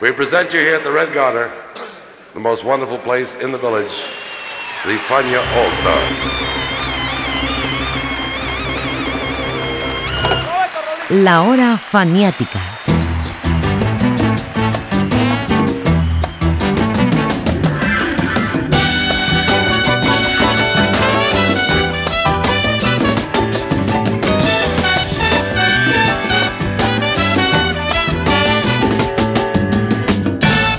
We present you here at the Red Garter, the most wonderful place in the village, the Fania All Star. La hora faniática.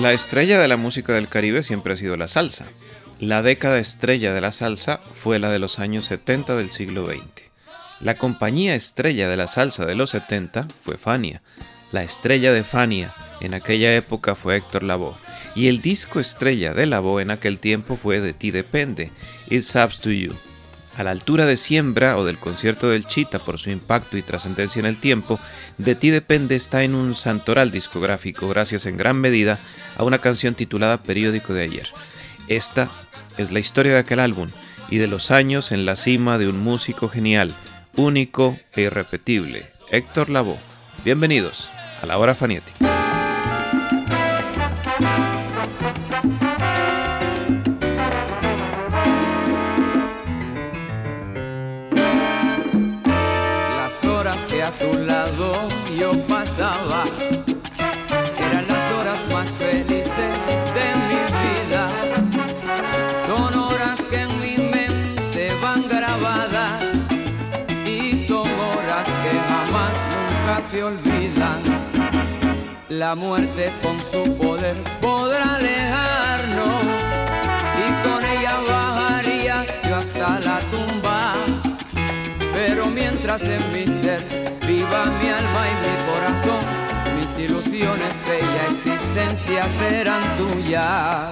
La estrella de la música del Caribe siempre ha sido la salsa. La década estrella de la salsa fue la de los años 70 del siglo XX. La compañía estrella de la salsa de los 70 fue Fania. La estrella de Fania en aquella época fue Héctor Lavoe. Y el disco estrella de Lavoe en aquel tiempo fue De ti depende, It's Up to You. A la altura de Siembra o del concierto del Chita por su impacto y trascendencia en el tiempo, De ti depende está en un santoral discográfico gracias en gran medida a una canción titulada Periódico de ayer. Esta es la historia de aquel álbum y de los años en la cima de un músico genial, único e irrepetible, Héctor Lavoe. Bienvenidos a la hora fanática. A tu lado yo pasaba. Eran las horas más felices de mi vida. Son horas que en mi mente van grabadas y son horas que jamás nunca se olvidan. La muerte con su poder podrá alejarnos y con ella bajaría yo hasta la tumba. Pero mientras en mi ser viva mi alma y mi corazón, mis ilusiones, bella existencia serán tuyas.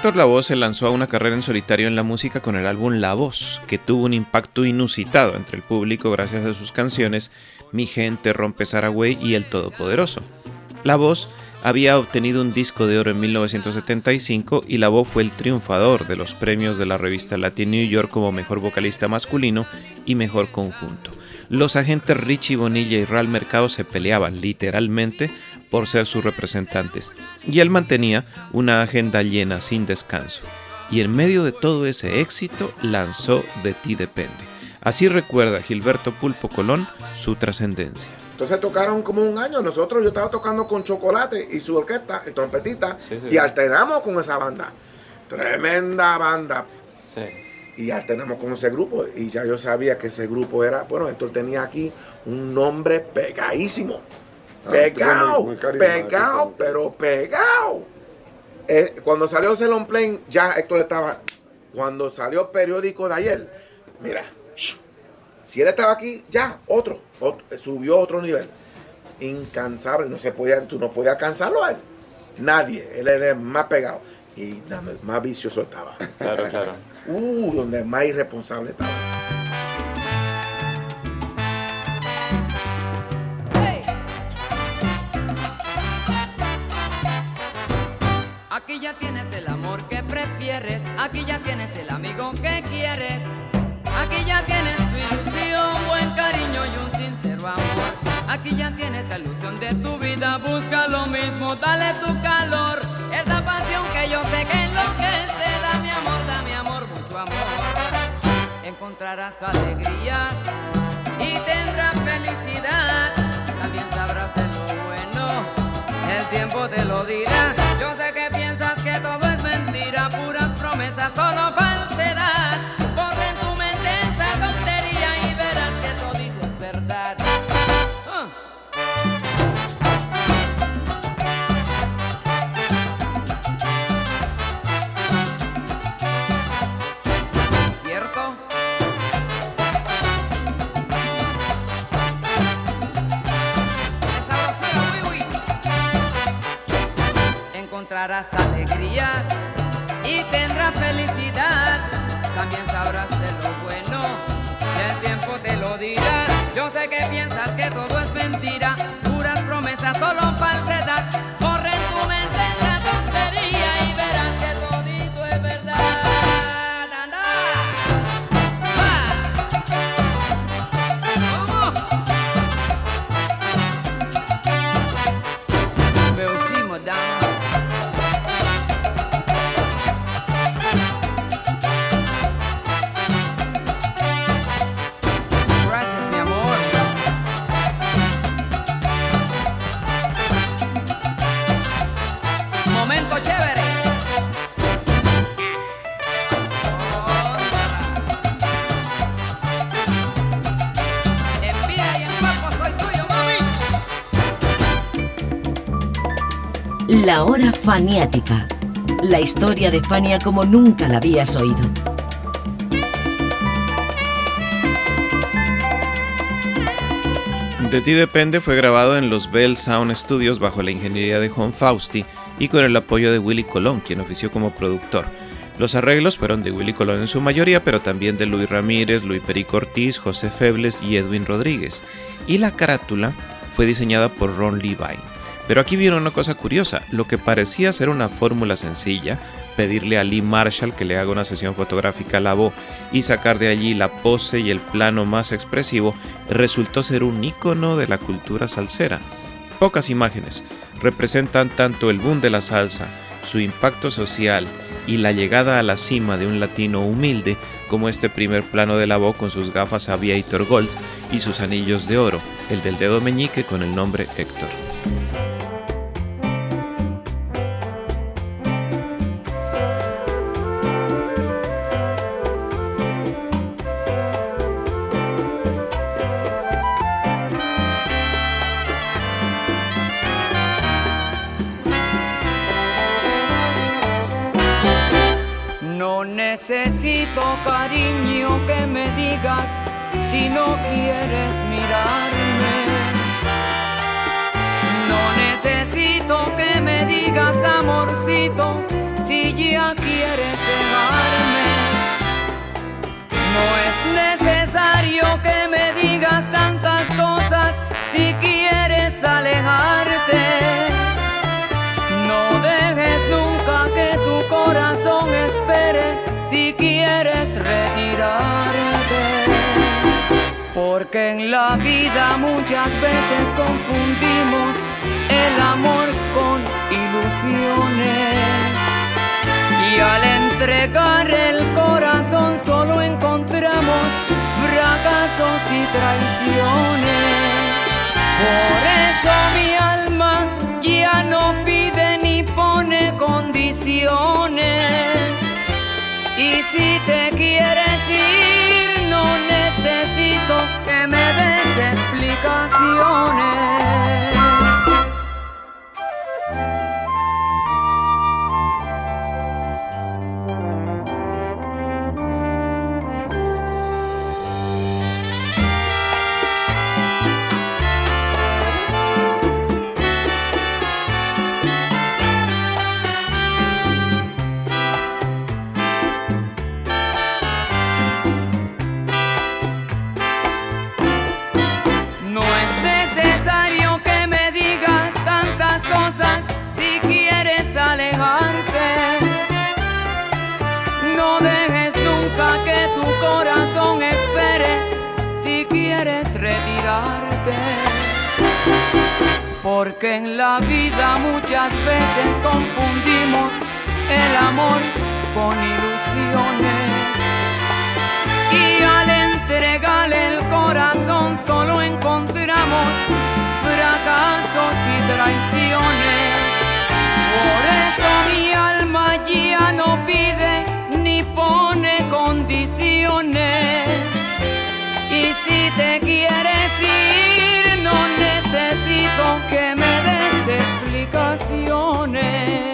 Héctor Lavoe se lanzó a una carrera en solitario en la música con el álbum La Voz, que tuvo un impacto inusitado entre el público gracias a sus canciones Mi Gente, Rompe Saragüey y El Todopoderoso. La Voz había obtenido un disco de oro en 1975 y Lavoe fue el triunfador de los premios de la revista Latin New York como mejor vocalista masculino y mejor conjunto. Los agentes Richie Bonilla y Real Mercado se peleaban literalmente por ser sus representantes, y él mantenía una agenda llena sin descanso. Y en medio de todo ese éxito lanzó De ti depende. Así recuerda Gilberto Pulpo Colón su trascendencia. Entonces tocaron como un año. Nosotros, yo estaba tocando con Chocolate y su orquesta, el trompetita, y alternamos con esa banda. Tremenda banda. Y alternamos con ese grupo. Y ya yo sabía que ese grupo era, bueno, esto tenía aquí un nombre pegadísimo. Ah, Pegado, muy- muy carismático. pegado, pero pegado. Eh, cuando salió Celon Plane, ya Héctor estaba. Cuando salió periódico de ayer, mira, si él estaba aquí, ya, otro, otro, subió a otro nivel. Incansable, no se podía, tú no podías alcanzarlo a él. Nadie, él era el más pegado y nada, más vicioso estaba. Claro, claro. Uh, donde más irresponsable estaba. Aquí ya tienes el amor que prefieres, aquí ya tienes el amigo que quieres, aquí ya tienes tu ilusión, buen cariño y un sincero amor. Aquí ya tienes la ilusión de tu vida, busca lo mismo, dale tu calor, esa pasión que yo sé que enloquece, dame amor, dame amor, mucho amor. Encontrarás alegrías y tendrás felicidad, tiempo te lo dirá. Yo sé que piensas que todo es mentira, puras promesas, solo falsedad. Y tendrás felicidad. También sabrás de lo bueno el tiempo te lo dirá. Yo sé que piensas La hora faniática. La historia de Fania como nunca la habías oído. De ti depende fue grabado en los Bell Sound Studios bajo la ingeniería de Juan Fausti y con el apoyo de Willy Colón, quien ofició como productor. Los arreglos fueron de Willy Colón en su mayoría, pero también de Luis Ramírez, Luis Perico Ortiz, José Febles y Edwin Rodríguez. Y la carátula fue diseñada por Ron Levine. Pero aquí viene una cosa curiosa, lo que parecía ser una fórmula sencilla, pedirle a Lee Marshall que le haga una sesión fotográfica a la voz y sacar de allí la pose y el plano más expresivo, resultó ser un ícono de la cultura salsera. Pocas imágenes representan tanto el boom de la salsa, su impacto social y la llegada a la cima de un latino humilde como este primer plano de la voz con sus gafas Aviator Gold y sus anillos de oro, el del dedo meñique con el nombre Héctor. Porque en la vida muchas veces confundimos el amor con ilusiones. Y al entregar el corazón solo encontramos fracasos y traiciones. Por eso mi alma ya no pide ni pone condiciones. Y si te quieres ir, necesito que me des explicaciones. Porque en la vida muchas veces confundimos el amor con ilusiones. Y al entregarle el corazón solo encontramos fracasos y traiciones. Por eso mi alma ya no pide ni pone condiciones. Y si te quieres ir, que me des explicaciones.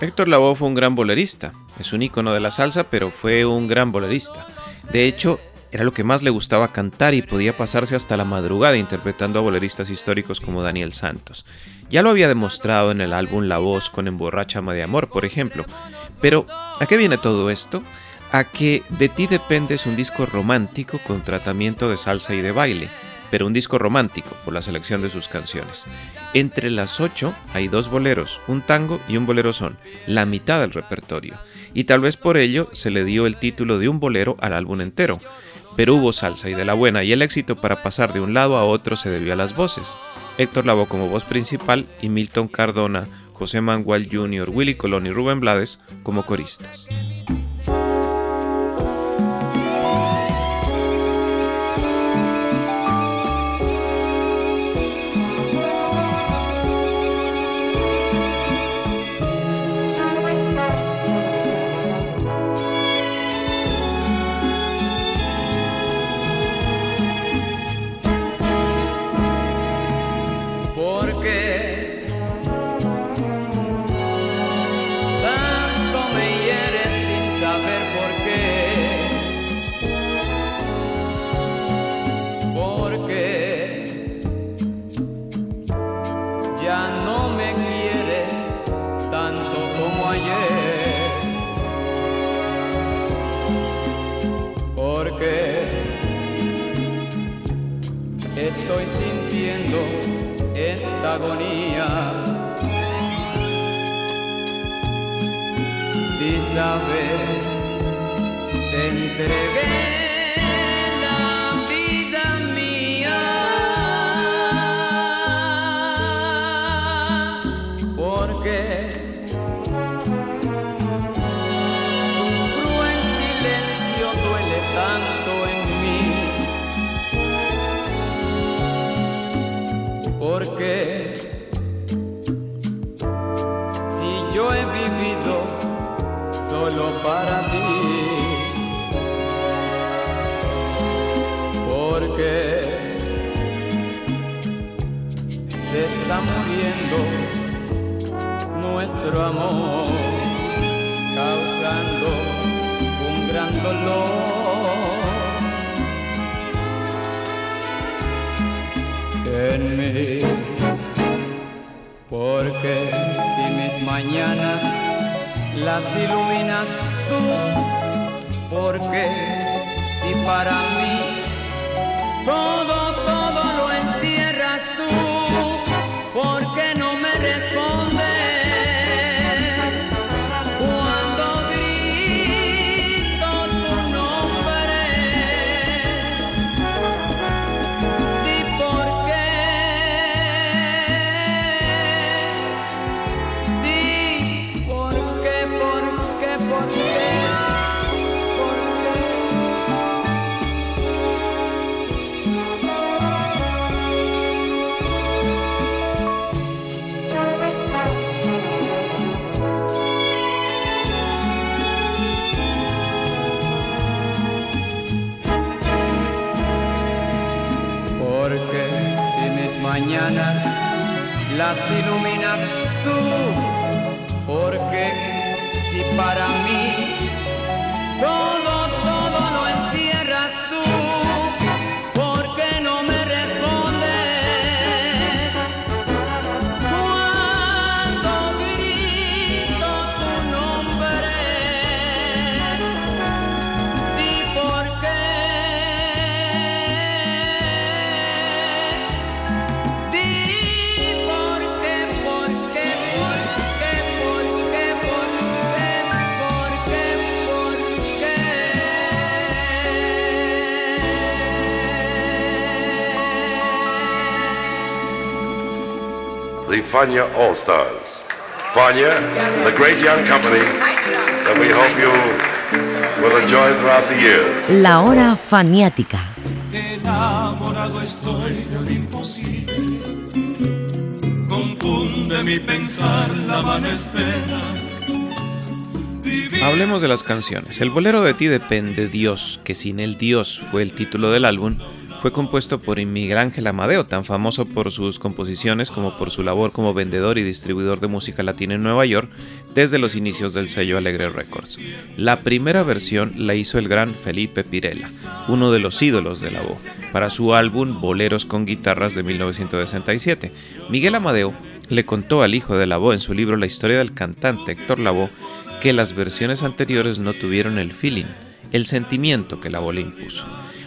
Héctor Lavoe fue un gran bolerista. Es un ícono de la salsa, pero fue un gran bolerista. De hecho, era lo que más le gustaba cantar y podía pasarse hasta la madrugada interpretando a boleristas históricos como Daniel Santos. Ya lo había demostrado en el álbum La Voz con Emborráchame de Amor, por ejemplo. Pero, ¿a qué viene todo esto? A que De ti depende es un disco romántico con tratamiento de salsa y de baile, pero un disco romántico por la selección de sus canciones. Entre las ocho hay dos boleros, un tango y un bolero son, la mitad del repertorio, y tal vez por ello se le dio el título de un bolero al álbum entero. Pero hubo salsa y de la buena y el éxito para pasar de un lado a otro se debió a las voces. Héctor Lavoe como voz principal y Milton Cardona, José Manuel Jr., Willy Colón y Rubén Blades como coristas. Porque estoy sintiendo esta agonía. Si sabes, te entregué nuestro amor, causando un gran dolor. en mí. Porque si mis mañanas las iluminas tú, porque si para mí las Fania All Stars. Fania, the great young company that we hope you will enjoy throughout the years. La hora faniática. Enamorado estoy de un imposible. Confunde mi pensar la vana espera. Hablemos de las canciones. El bolero de ti depende Dios, que sin el Dios fue el título del álbum, fue compuesto por Miguel Ángel Amadeo, tan famoso por sus composiciones como por su labor como vendedor y distribuidor de música latina en Nueva York desde los inicios del sello Alegre Records. La primera versión la hizo el gran Felipe Pirela, uno de los ídolos de la voz, para su álbum Boleros con guitarras de 1967. Miguel Amadeo le contó al hijo de Lavoe en su libro La historia del cantante Héctor Lavoe que las versiones anteriores no tuvieron el feeling, el sentimiento que Lavoe le impuso.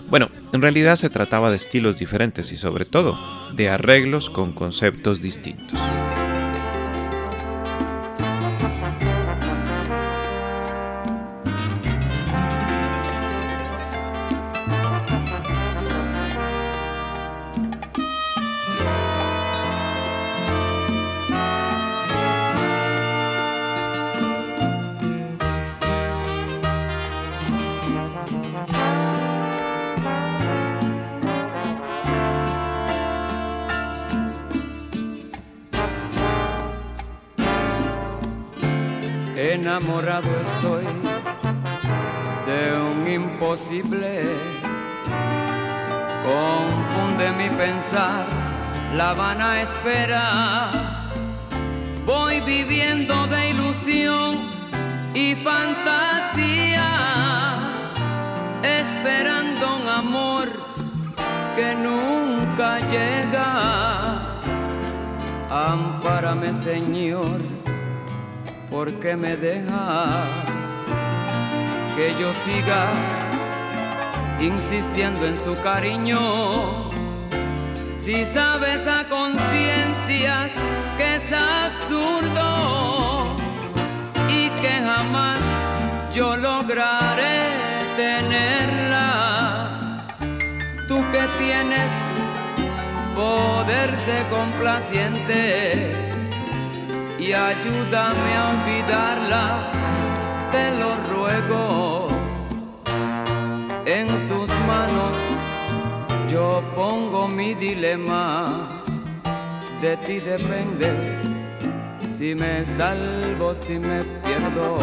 Bueno, en realidad se trataba de estilos diferentes y sobre todo de arreglos con conceptos distintos. Su cariño? Si sabes a conciencias que es absurdo y que jamás yo lograré tenerla, tú que tienes poder ser complaciente y ayúdame a olvidarla, te lo ruego. Yo pongo mi dilema, de ti depende si me salvo, si me pierdo.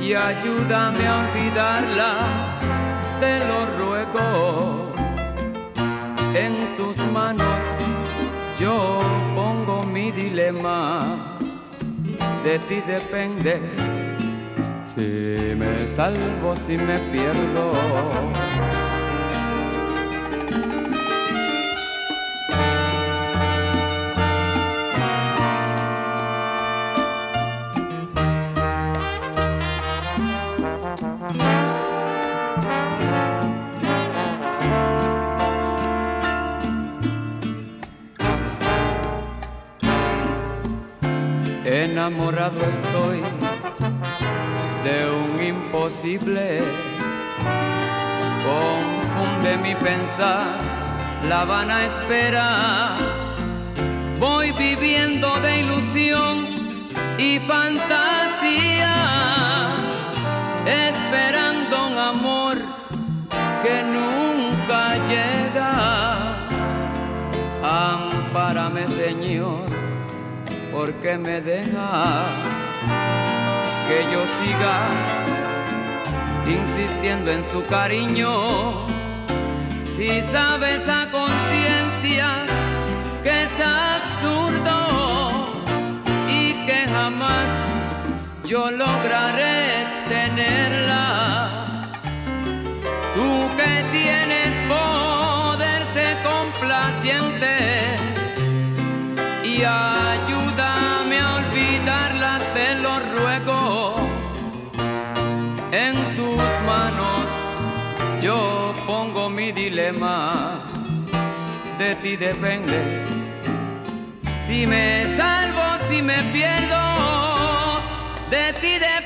Y ayúdame a olvidarla, te lo ruego. En tus manos yo pongo mi dilema, de ti depende si me salvo, si me pierdo. La vana espera. Voy viviendo de ilusión y fantasía, esperando un amor que nunca llega. Ampárame, Señor porque me deja que yo siga insistiendo en su cariño. Si sabes a que es absurdo y que jamás yo lograré tenerla. Tú que tienes poder ser complaciente y ayúdame a olvidarla, te lo ruego. En tus manos yo pongo mi dilema, ti depende. Si me salvo, si me pierdo, de ti depende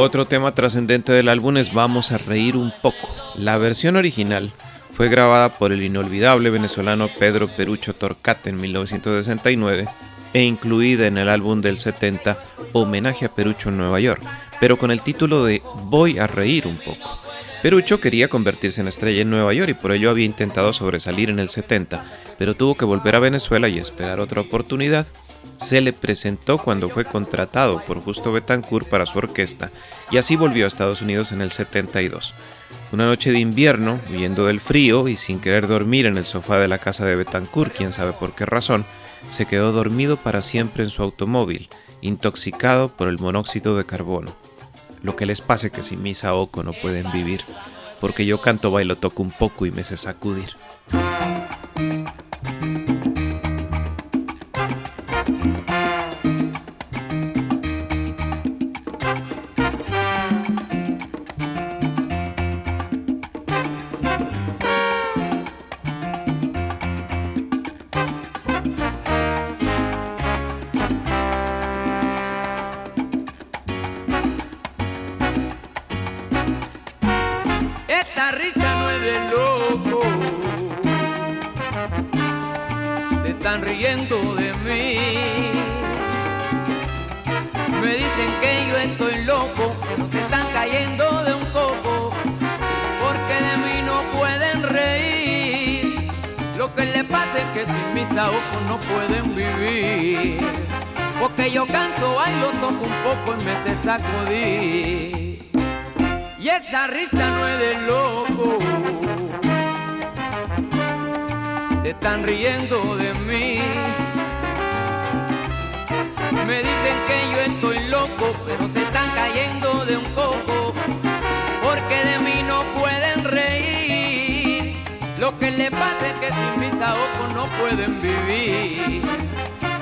Otro tema trascendente del álbum es Vamos a reír un poco. La versión original fue grabada por el inolvidable venezolano Pedro Perucho Torcate en 1969 e incluida en el álbum del 70 Homenaje a Perucho en Nueva York, pero con el título de Voy a reír un poco. Perucho quería convertirse en estrella en Nueva York y por ello había intentado sobresalir en el 70, pero tuvo que volver a Venezuela y esperar otra oportunidad. Se le presentó cuando fue contratado por Justo Betancourt para su orquesta y así volvió a Estados Unidos en el 72. Una noche de invierno, huyendo del frío y sin querer dormir en el sofá de la casa de Betancourt, quién sabe por qué razón, se quedó dormido para siempre en su automóvil, intoxicado por el monóxido de carbono. Lo que les pase que sin misa oco no pueden vivir, porque yo canto, bailo, toco un poco y me sé sacudir. Y esa risa no es de loco. Se están riendo de mí. Me dicen que yo estoy loco, pero se están cayendo de un coco. Porque de mí no pueden reír. Lo que le pasa es que sin mis ojos no pueden vivir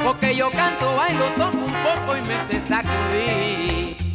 porque yo canto, bailo, toco un poco y me sé sacudir.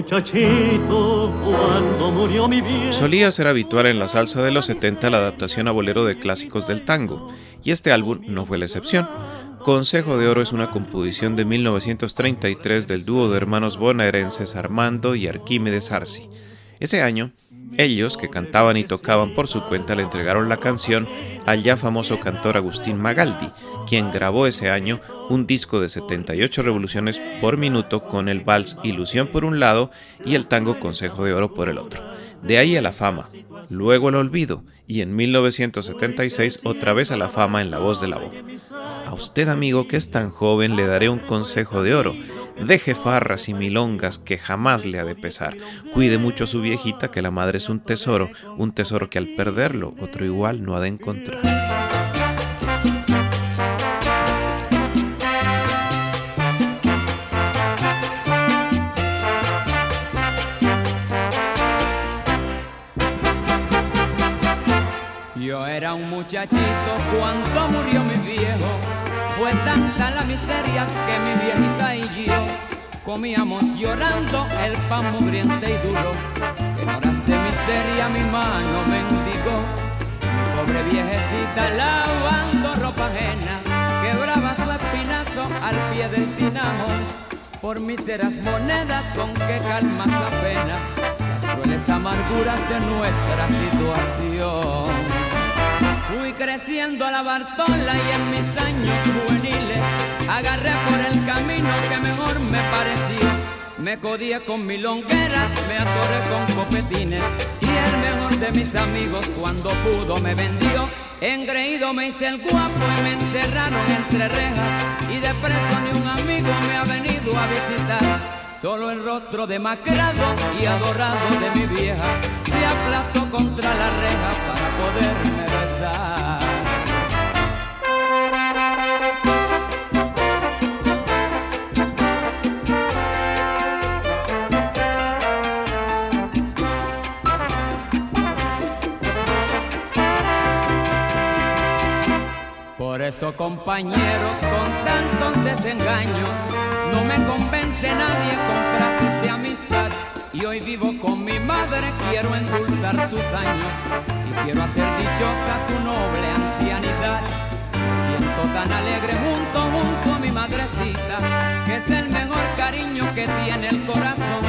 Muchachito cuando murió mi. Solía ser habitual en la salsa de los 70 la adaptación a bolero de clásicos del tango, y este álbum no fue la excepción. Consejo de Oro es una composición de 1933 del dúo de hermanos bonaerenses Armando y Arquímedes Arci. Ese año, ellos, que cantaban y tocaban por su cuenta, le entregaron la canción al ya famoso cantor Agustín Magaldi, quien grabó ese año un disco de 78 revoluciones por minuto con el vals Ilusión por un lado y el tango Consejo de Oro por el otro. De ahí a la fama, luego el olvido y en 1976 otra vez a la fama en La Voz de la Voz. A usted amigo que es tan joven le daré un consejo de oro. Deje farras y milongas que jamás le ha de pesar. Cuide mucho a su viejita que la madre es un tesoro, un tesoro que al perderlo otro igual no ha de encontrar. Yo era un muchachito cuando murió mi viejo. Fue tanta la miseria que mi viejita y yo comíamos llorando el pan mugriente y duro. En horas de miseria mi mano mendigó. Mi pobre viejecita lavando ropa ajena, quebraba su espinazo al pie del tinajo. Por míseras monedas con que calma su pena las crueles amarguras de nuestra situación. Fui creciendo a la Bartola y en mis años juveniles agarré por el camino que mejor me pareció. Me codié con milongueras, me atoré con copetines y el mejor de mis amigos cuando pudo me vendió. Engreído me hice el guapo y me encerraron entre rejas y de preso ni un amigo me ha venido a visitar. Solo el rostro demacrado y adorado de mi vieja se aplastó contra la reja para poderme besar. Por eso compañeros con tantos desengaños no me convence nadie con frases y hoy vivo con mi madre, quiero endulzar sus años y quiero hacer dichosa su noble ancianidad. Me siento tan alegre junto, junto a mi madrecita, que es el mejor cariño que tiene el corazón.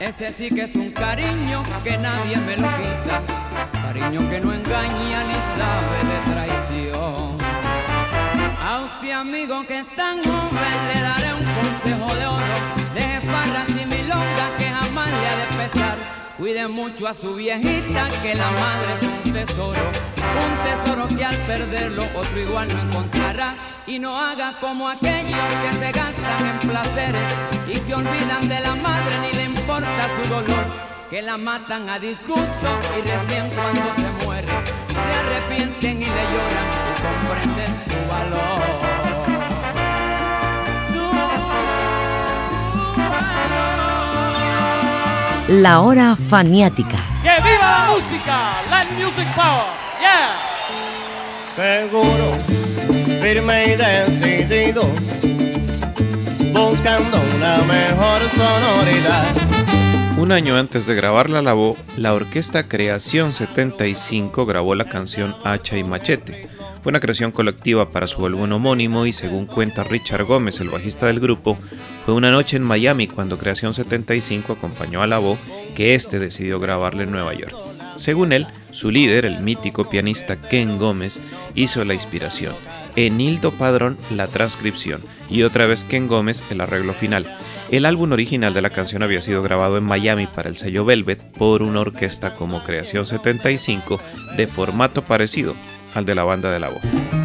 Ese sí que es un cariño que nadie me lo quita, cariño que no engaña ni sabe de traición. A usted amigo que es tan joven le daré un consejo de oro Deje farras y milongas de pesar Cuide mucho a su viejita que la madre es un tesoro. Un tesoro que al perderlo otro igual no encontrará. Y no haga como aquellos que se gastan en placeres Y se olvidan de la madre ni le importa su dolor. Que la matan a disgusto y recién cuando se muere se arrepienten y le lloran y comprenden su valor. La hora faniática. ¡Que viva la música! Land Music Power. Yeah. Seguro, firme y decidido, buscando una mejor sonoridad. Un año antes de grabar La Lavó, la orquesta Creación 75 grabó la canción Hacha y Machete. Fue una creación colectiva para su álbum homónimo y según cuenta Richard Gómez, el bajista del grupo, fue una noche en Miami cuando Creación 75 acompañó a Lavó que éste decidió grabarle en Nueva York. Según él, su líder, el mítico pianista Ken Gómez, hizo la inspiración, Enildo Padrón la transcripción y otra vez Ken Gómez el arreglo final. El álbum original de la canción había sido grabado en Miami para el sello Velvet por una orquesta como Creación 75 de formato parecido al de la banda de la voz.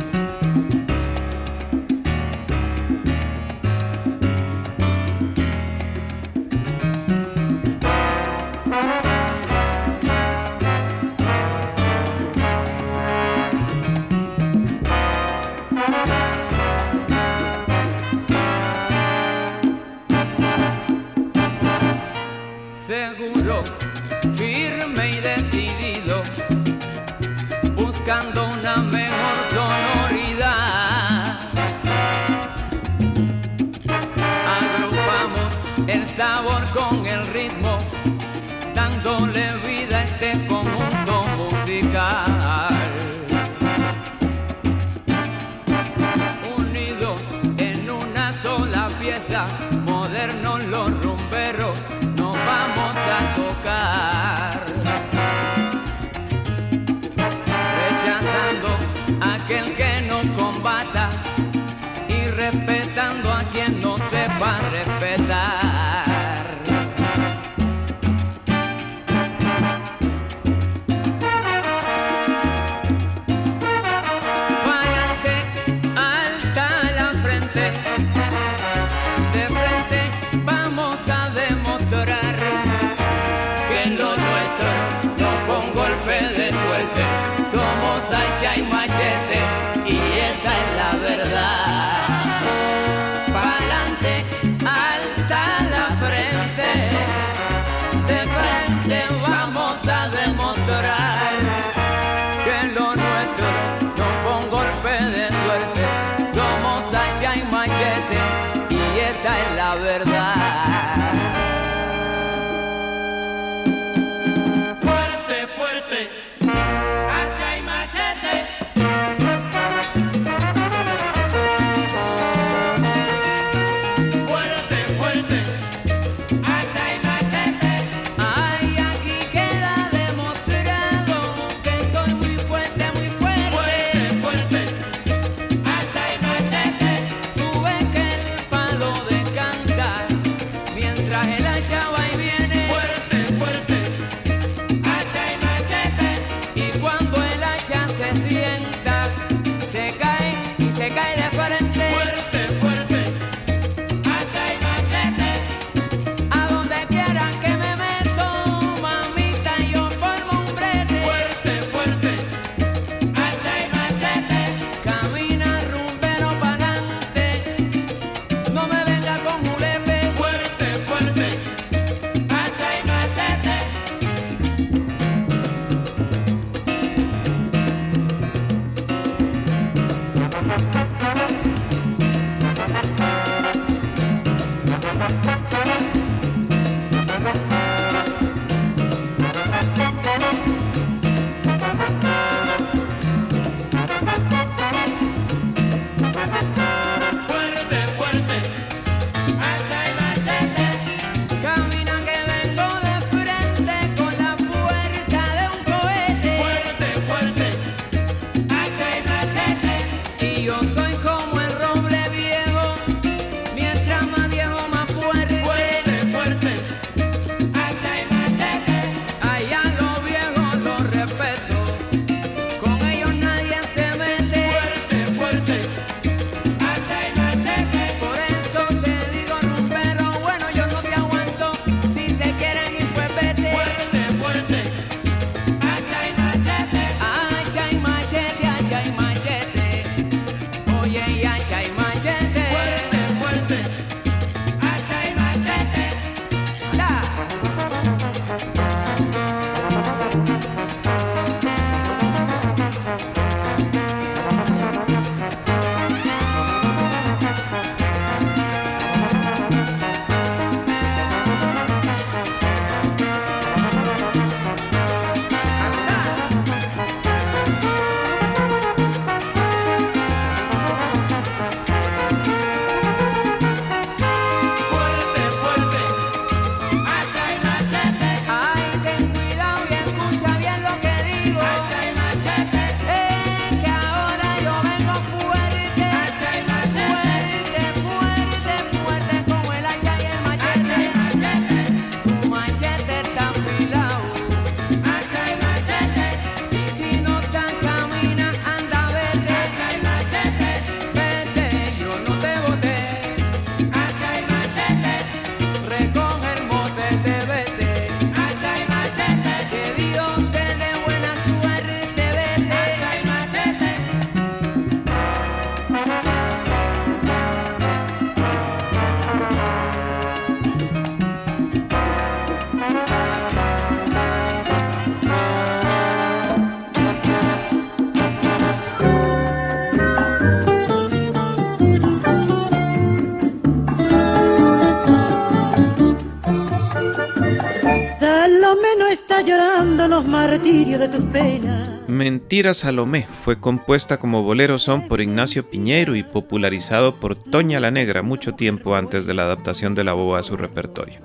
Mentira Salomé fue compuesta como bolero son por Ignacio Piñeiro y popularizado por Toña la Negra mucho tiempo antes de la adaptación de la boba a su repertorio.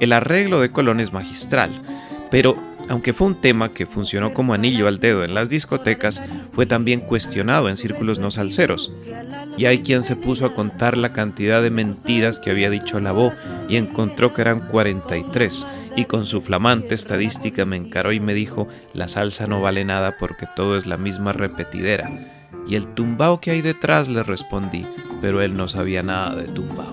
El arreglo de Colón es magistral, pero aunque fue un tema que funcionó como anillo al dedo en las discotecas, fue también cuestionado en círculos no salseros. Y hay quien se puso a contar la cantidad de mentiras que había dicho Lavó y encontró que eran 43. Y con su flamante estadística me encaró y me dijo, la salsa no vale nada porque todo es la misma repetidera. Y el tumbao que hay detrás le respondí, pero él no sabía nada de tumbao.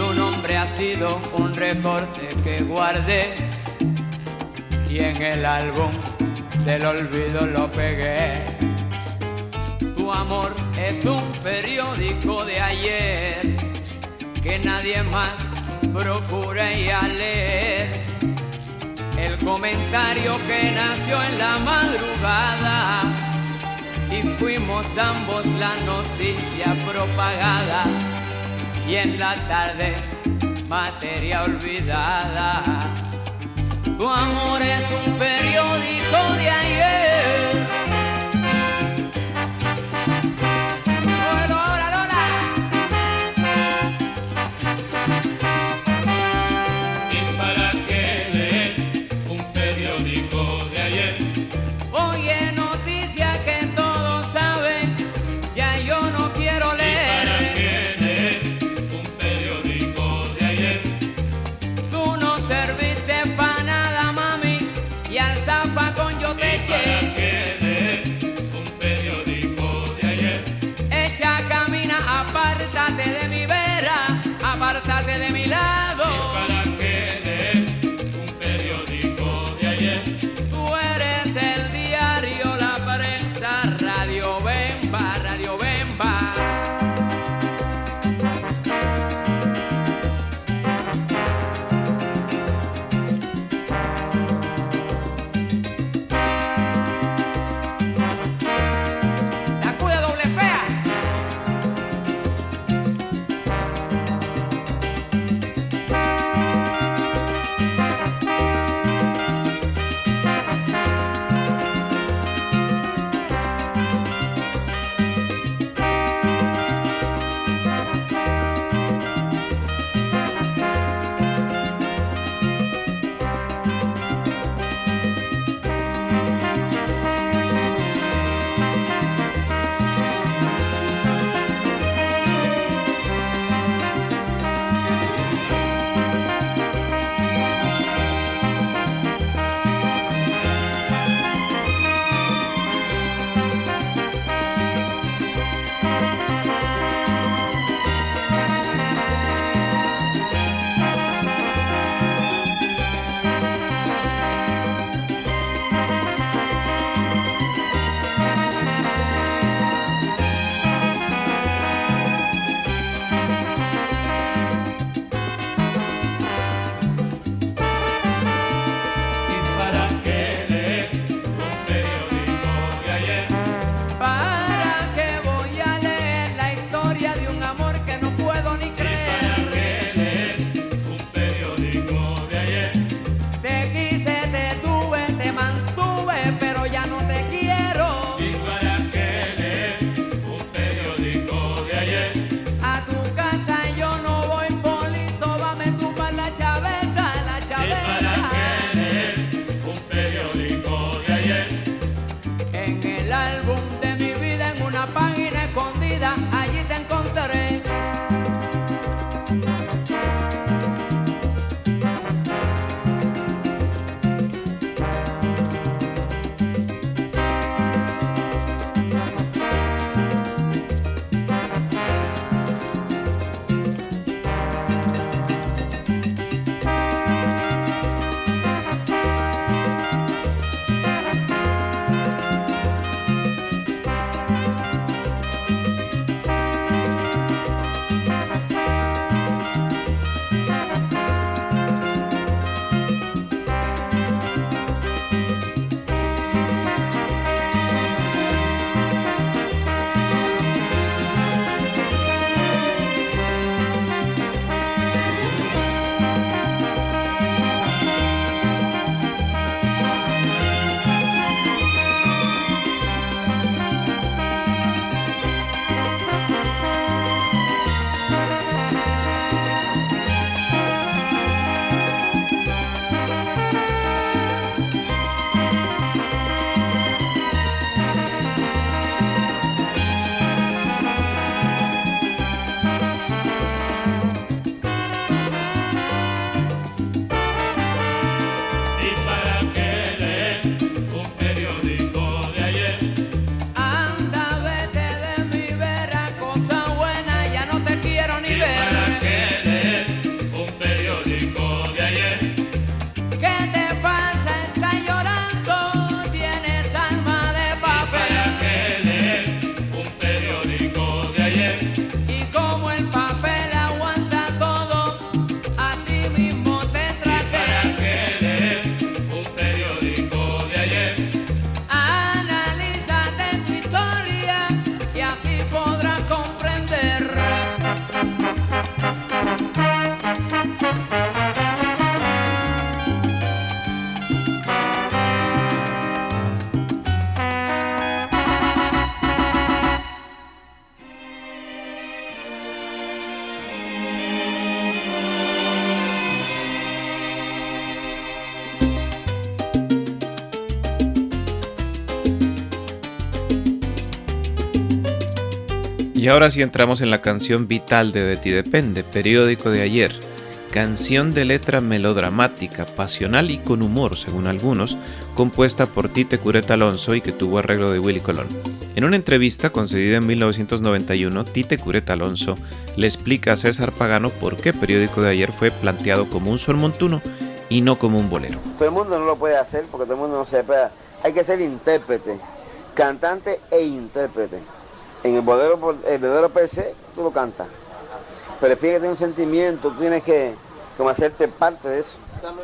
Tu nombre ha sido un recorte que guardé. Y en el álbum del olvido lo pegué. Tu amor es un periódico de ayer que nadie más procura ir a leer. El comentario que nació en la madrugada y fuimos ambos la noticia propagada y en la tarde materia olvidada. Tu amor es un periódico de ayer. Y ahora sí entramos en la canción vital de De ti depende, periódico de ayer. Canción de letra melodramática, pasional y con humor, según algunos, compuesta por Tite Cureta Alonso y que tuvo arreglo de Willy Colón. En una entrevista concedida en 1991, Tite Cureta Alonso le explica a César Pagano por qué Periódico de ayer fue planteado como un sol montuno y no como un bolero. Todo el mundo no lo puede hacer porque todo el mundo no se. Hay que ser intérprete, cantante e intérprete. En el bolero, el bolero se, tú lo cantas. Pero tiene que tener un sentimiento, tú tienes que como hacerte parte de eso.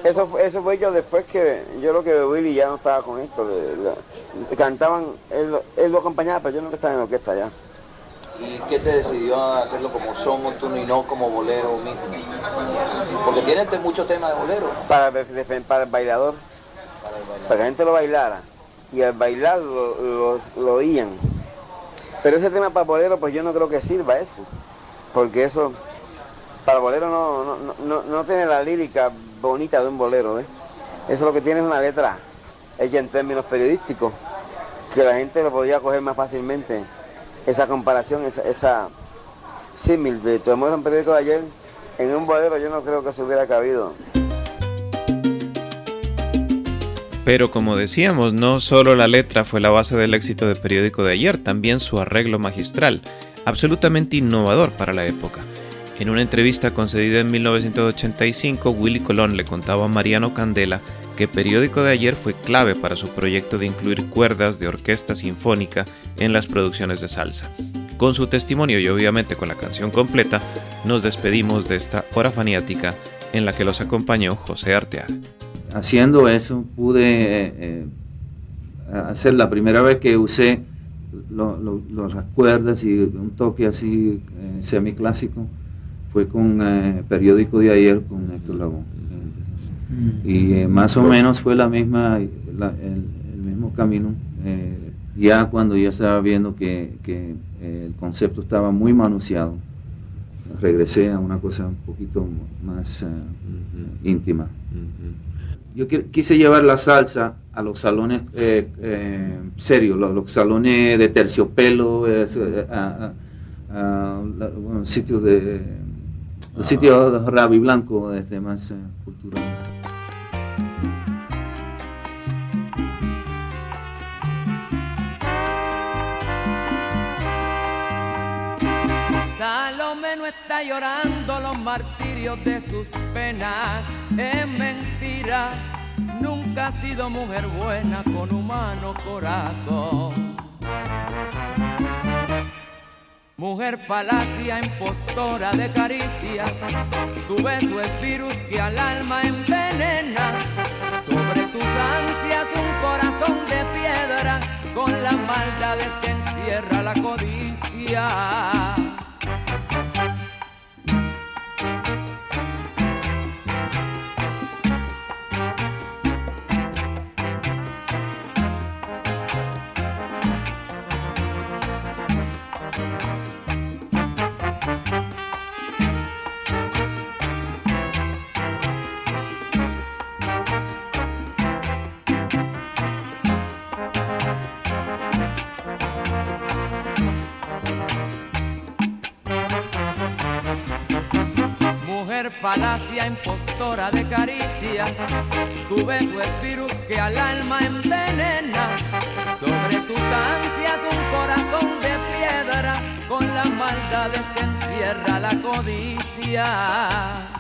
Eso, fue- eso fue yo después que yo lo que Willy ya no estaba con esto. le- le- cantaban, él, lo- él lo acompañaba, pero yo no estaba en la orquesta ya. ¿Y qué te decidió a hacerlo como son montuno y no como bolero mismo? Porque tiene te- muchos temas de bolero. para, el- para el bailador, para que la gente lo bailara. Y al bailar lo, lo- lo oían. Pero ese tema para bolero, pues yo no creo que sirva eso. Porque eso, para bolero no, no, no, no- tiene la lírica bonita de un bolero. ¿ves? Eso lo que tiene es una letra hecha en términos periodísticos, que la gente lo podía coger más fácilmente. Esa comparación, esa, esa símil de tu amor en periódico de ayer, en un bolero yo no creo que se hubiera cabido. Pero como decíamos, no solo la letra fue la base del éxito de Periódico de ayer, también su arreglo magistral, absolutamente innovador para la época. En una entrevista concedida en 1985, Willy Colón le contaba a Mariano Candela que Periódico de ayer fue clave para su proyecto de incluir cuerdas de orquesta sinfónica en las producciones de salsa. Con su testimonio y obviamente con la canción completa, nos despedimos de esta hora faniática en la que los acompañó José Arteaga. Haciendo eso pude eh, eh, hacer la primera vez que usé lo- lo- lo- las cuerdas y un toque así eh, semiclásico fue con eh, periódico de ayer con Héctor Lavoe y eh, más o menos fue la misma la- el, el mismo camino ya cuando ya estaba viendo que, que, el concepto estaba muy manoseado regresé a una cosa un poquito más íntima yo qui- quise llevar la salsa a los salones eh, eh, serios, los, los salones de terciopelo, eh, a, a- a la- bueno, sitios de los sitios de rabi blanco, este, más eh, cultural. Salomé no está llorando los martirios de sus penas, es mentira. Nunca ha sido mujer buena con humano corazón. Mujer falacia, impostora de caricias, tu beso es virus que al alma envenena. Sobre tus ansias un corazón de piedra, con las maldades que encierra la codicia. Mujer falacia, impostora de caricias, tu beso es virus que al alma envenena. Sobre tus ansias un corazón de piedra, con las maldades que encierra la codicia.